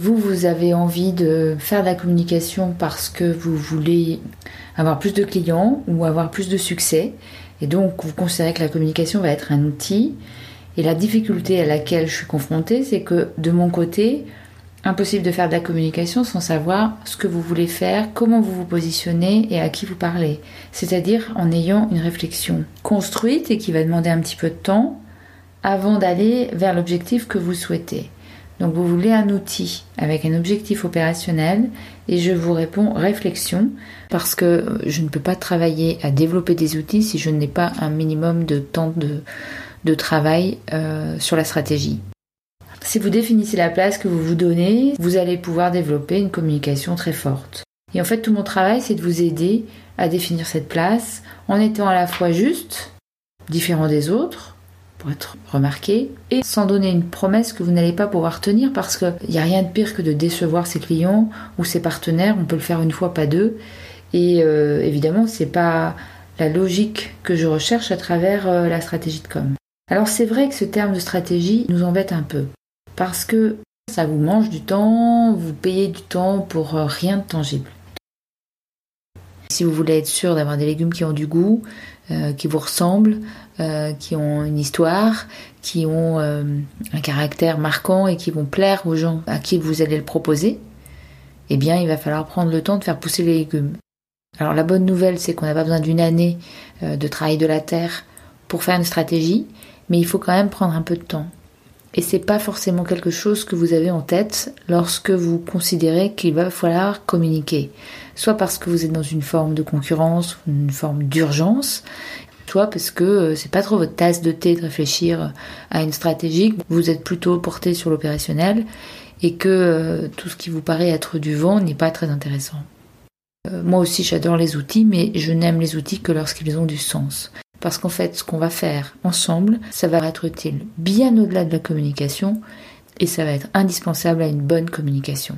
Vous, vous avez envie de faire de la communication parce que vous voulez avoir plus de clients ou avoir plus de succès. Et donc, vous considérez que la communication va être un outil. Et la difficulté à laquelle je suis confrontée, c'est que de mon côté, impossible de faire de la communication sans savoir ce que vous voulez faire, comment vous vous positionnez et à qui vous parlez. C'est-à-dire en ayant une réflexion construite et qui va demander un petit peu de temps avant d'aller vers l'objectif que vous souhaitez. Donc vous voulez un outil avec un objectif opérationnel et je vous réponds réflexion parce que je ne peux pas travailler à développer des outils si je n'ai pas un minimum de temps de, travail euh, sur la stratégie. Si vous définissez la place que vous vous donnez, vous allez pouvoir développer une communication très forte. Et en fait, tout mon travail, c'est de vous aider à définir cette place en étant à la fois juste, différent des autres, pour être remarqué, et sans donner une promesse que vous n'allez pas pouvoir tenir parce qu'il n'y a rien de pire que de décevoir ses clients ou ses partenaires. On peut le faire une fois, pas deux. Et euh, évidemment, c'est pas la logique que je recherche à travers euh, la stratégie de com. Alors c'est vrai que ce terme de stratégie nous embête un peu parce que ça vous mange du temps, vous payez du temps pour euh, rien de tangible. Si vous voulez être sûr d'avoir des légumes qui ont du goût, euh, qui vous ressemblent, euh, qui ont une histoire, qui ont un caractère marquant et qui vont plaire aux gens à qui vous allez le proposer, eh bien il va falloir prendre le temps de faire pousser les légumes. Alors la bonne nouvelle, c'est qu'on n'a pas besoin d'une année de travail de la terre pour faire une stratégie, mais il faut quand même prendre un peu de temps. Et c'est pas forcément quelque chose que vous avez en tête lorsque vous considérez qu'il va falloir communiquer. Soit parce que vous êtes dans une forme de concurrence, une forme d'urgence, soit parce que euh, c'est pas trop votre tasse de thé de réfléchir à une stratégie, vous êtes plutôt porté sur l'opérationnel et que euh, tout ce qui vous paraît être du vent n'est pas très intéressant. Euh, moi aussi j'adore les outils, mais je n'aime les outils que lorsqu'ils ont du sens. Parce qu'en fait, ce qu'on va faire ensemble, ça va être utile bien au-delà de la communication et ça va être indispensable à une bonne communication.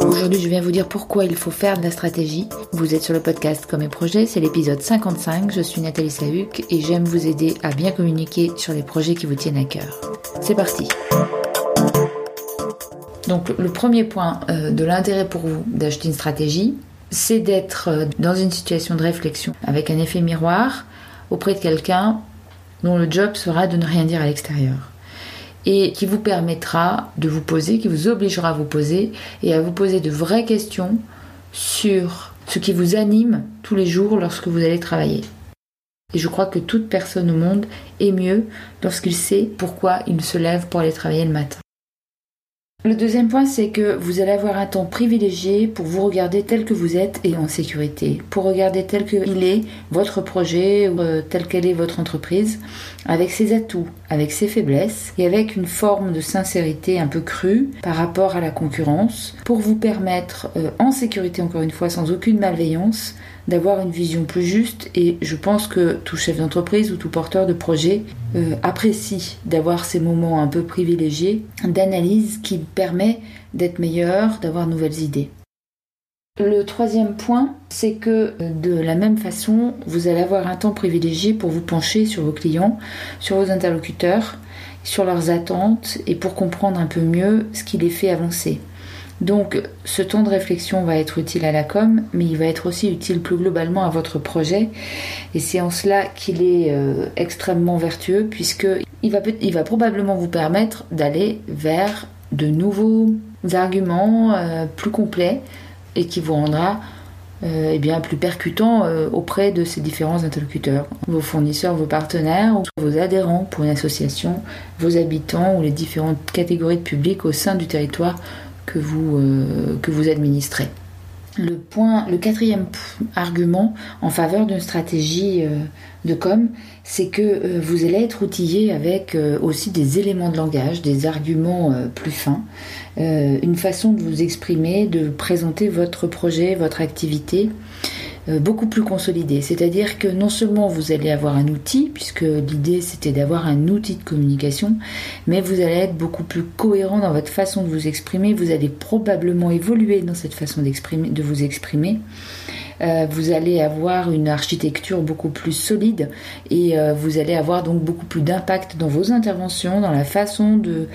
Aujourd'hui, je viens vous dire pourquoi il faut faire de la stratégie. Vous êtes sur le podcast Comme et Projets, c'est l'épisode 55. Je suis Nathalie Sahuc et j'aime vous aider à bien communiquer sur les projets qui vous tiennent à cœur. C'est parti. Donc, le premier point euh, de l'intérêt pour vous d'acheter une stratégie, c'est d'être euh, dans une situation de réflexion avec un effet miroir auprès de quelqu'un dont le job sera de ne rien dire à l'extérieur et qui vous permettra de vous poser, qui vous obligera à vous poser et à vous poser de vraies questions sur ce qui vous anime tous les jours lorsque vous allez travailler. Et je crois que toute personne au monde est mieux lorsqu'il sait pourquoi il se lève pour aller travailler le matin. Le deuxième point, c'est que vous allez avoir un temps privilégié pour vous regarder tel que vous êtes et en sécurité, pour regarder tel qu'il est votre projet, euh, tel qu'elle est votre entreprise, avec ses atouts, avec ses faiblesses et avec une forme de sincérité un peu crue par rapport à la concurrence, pour vous permettre, euh, en sécurité encore une fois, sans aucune malveillance, d'avoir une vision plus juste et je pense que tout chef d'entreprise ou tout porteur de projet euh, apprécie d'avoir ces moments un peu privilégiés d'analyse qui permet d'être meilleur, d'avoir de nouvelles idées. Le troisième point, c'est que euh, de la même façon, vous allez avoir un temps privilégié pour vous pencher sur vos clients, sur vos interlocuteurs, sur leurs attentes et pour comprendre un peu mieux ce qui les fait avancer. Donc ce temps de réflexion va être utile à la com, mais il va être aussi utile plus globalement à votre projet. Et c'est en cela qu'il est euh, extrêmement vertueux, puisque il va, il va probablement vous permettre d'aller vers de nouveaux arguments euh, plus complets et qui vous rendra euh, eh plus percutant auprès de ces différents interlocuteurs, vos fournisseurs, vos partenaires, vos adhérents pour une association, vos habitants ou les différentes catégories de public au sein du territoire que vous, euh, que vous administrez. Le, point, le quatrième argument en faveur d'une stratégie euh, de com, c'est que euh, vous allez être outillé avec aussi des éléments de langage, des arguments plus fins, une façon de vous exprimer, de présenter votre projet, votre activité euh, beaucoup plus consolidé. C'est-à-dire que non seulement vous allez avoir un outil, puisque l'idée c'était d'avoir un outil de communication, mais vous allez être beaucoup plus cohérent dans votre façon de vous exprimer, vous allez probablement évoluer dans cette façon de vous exprimer. Euh, vous allez avoir une architecture beaucoup plus solide et euh, vous allez avoir donc beaucoup plus d'impact dans vos interventions, dans la façon de,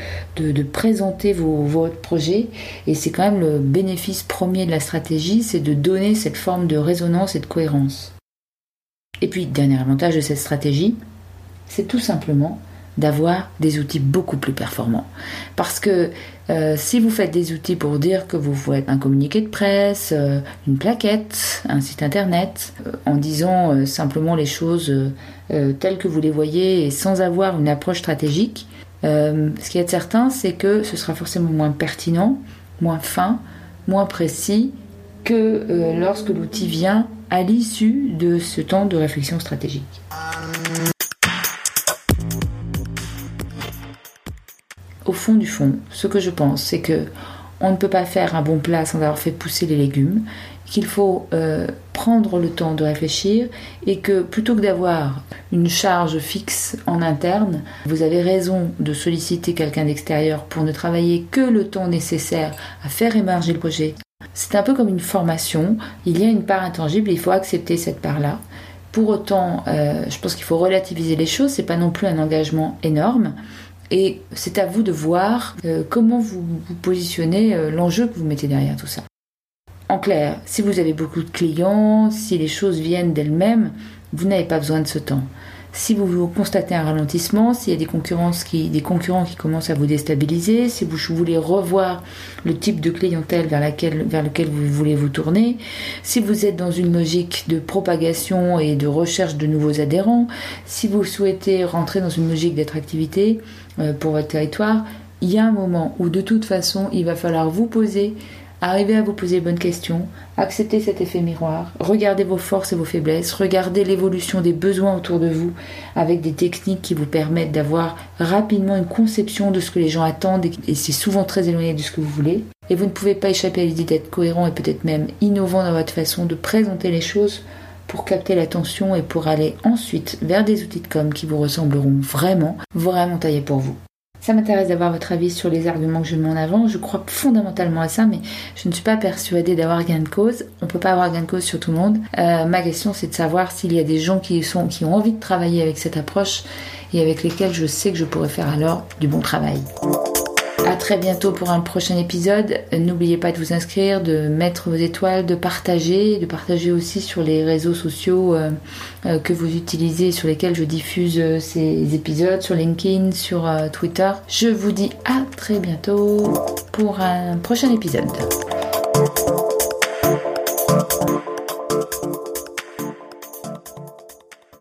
présenter vos, votre projet. Et c'est quand même le bénéfice premier de la stratégie, c'est de donner cette forme de résonance et de cohérence. Et puis, dernier avantage de cette stratégie, c'est tout simplement d'avoir des outils beaucoup plus performants. Parce que euh, si vous faites des outils pour dire que vous faites un communiqué de presse, euh, une plaquette, un site internet, euh, en disant simplement les choses telles que vous les voyez et sans avoir une approche stratégique, ce qui est certain, c'est que ce sera forcément moins pertinent, moins fin, moins précis que lorsque l'outil vient à l'issue de ce temps de réflexion stratégique. Au fond du fond, ce que je pense, c'est que on ne peut pas faire un bon plat sans avoir fait pousser les légumes, qu'il faut euh, prendre le temps de réfléchir et que plutôt que d'avoir une charge fixe en interne, vous avez raison de solliciter quelqu'un d'extérieur pour ne travailler que le temps nécessaire à faire émerger le projet. C'est un peu comme une formation, il y a une part intangible, il faut accepter cette part-là. Pour autant, euh, je pense qu'il faut relativiser les choses, c'est pas non plus un engagement énorme. Et c'est à vous de voir euh, comment vous, positionnez euh, l'enjeu que vous mettez derrière tout ça. En clair, si vous avez beaucoup de clients, si les choses viennent d'elles-mêmes, vous n'avez pas besoin de ce temps si vous constatez un ralentissement, s'il y a des, concurrents qui commencent à vous déstabiliser, si vous voulez revoir le type de clientèle vers, laquelle, vers lequel vous voulez vous tourner, si vous êtes dans une logique de propagation et de recherche de nouveaux adhérents, si vous souhaitez rentrer dans une logique d'attractivité euh, pour votre territoire, il y a un moment où de toute façon il va falloir vous poser Arrivez à vous poser les bonnes questions, acceptez cet effet miroir, regardez vos forces et vos faiblesses, regardez l'évolution des besoins autour de vous avec des techniques qui vous permettent d'avoir rapidement une conception de ce que les gens attendent et c'est souvent très éloigné de ce que vous voulez. Et vous ne pouvez pas échapper à l'idée d'être cohérent et peut-être même innovant dans votre façon de présenter les choses pour capter l'attention et pour aller ensuite vers des outils de com qui vous ressembleront vraiment, vraiment taillés pour vous. Ça m'intéresse d'avoir votre avis sur les arguments que je mets en avant. Je crois fondamentalement à ça, mais je ne suis pas persuadée d'avoir gain de cause. On ne peut pas avoir gain de cause sur tout le monde. Euh, ma question, c'est de savoir s'il y a des gens qui, sont, qui ont envie de travailler avec cette approche et avec lesquels je sais que je pourrais faire alors du bon travail. À très bientôt pour un prochain épisode. N'oubliez pas de vous inscrire, de mettre vos étoiles, de partager, de partager aussi sur les réseaux sociaux euh, euh, que vous utilisez, sur lesquels je diffuse euh, ces épisodes, sur LinkedIn, sur Twitter. Je vous dis à très bientôt pour un prochain épisode.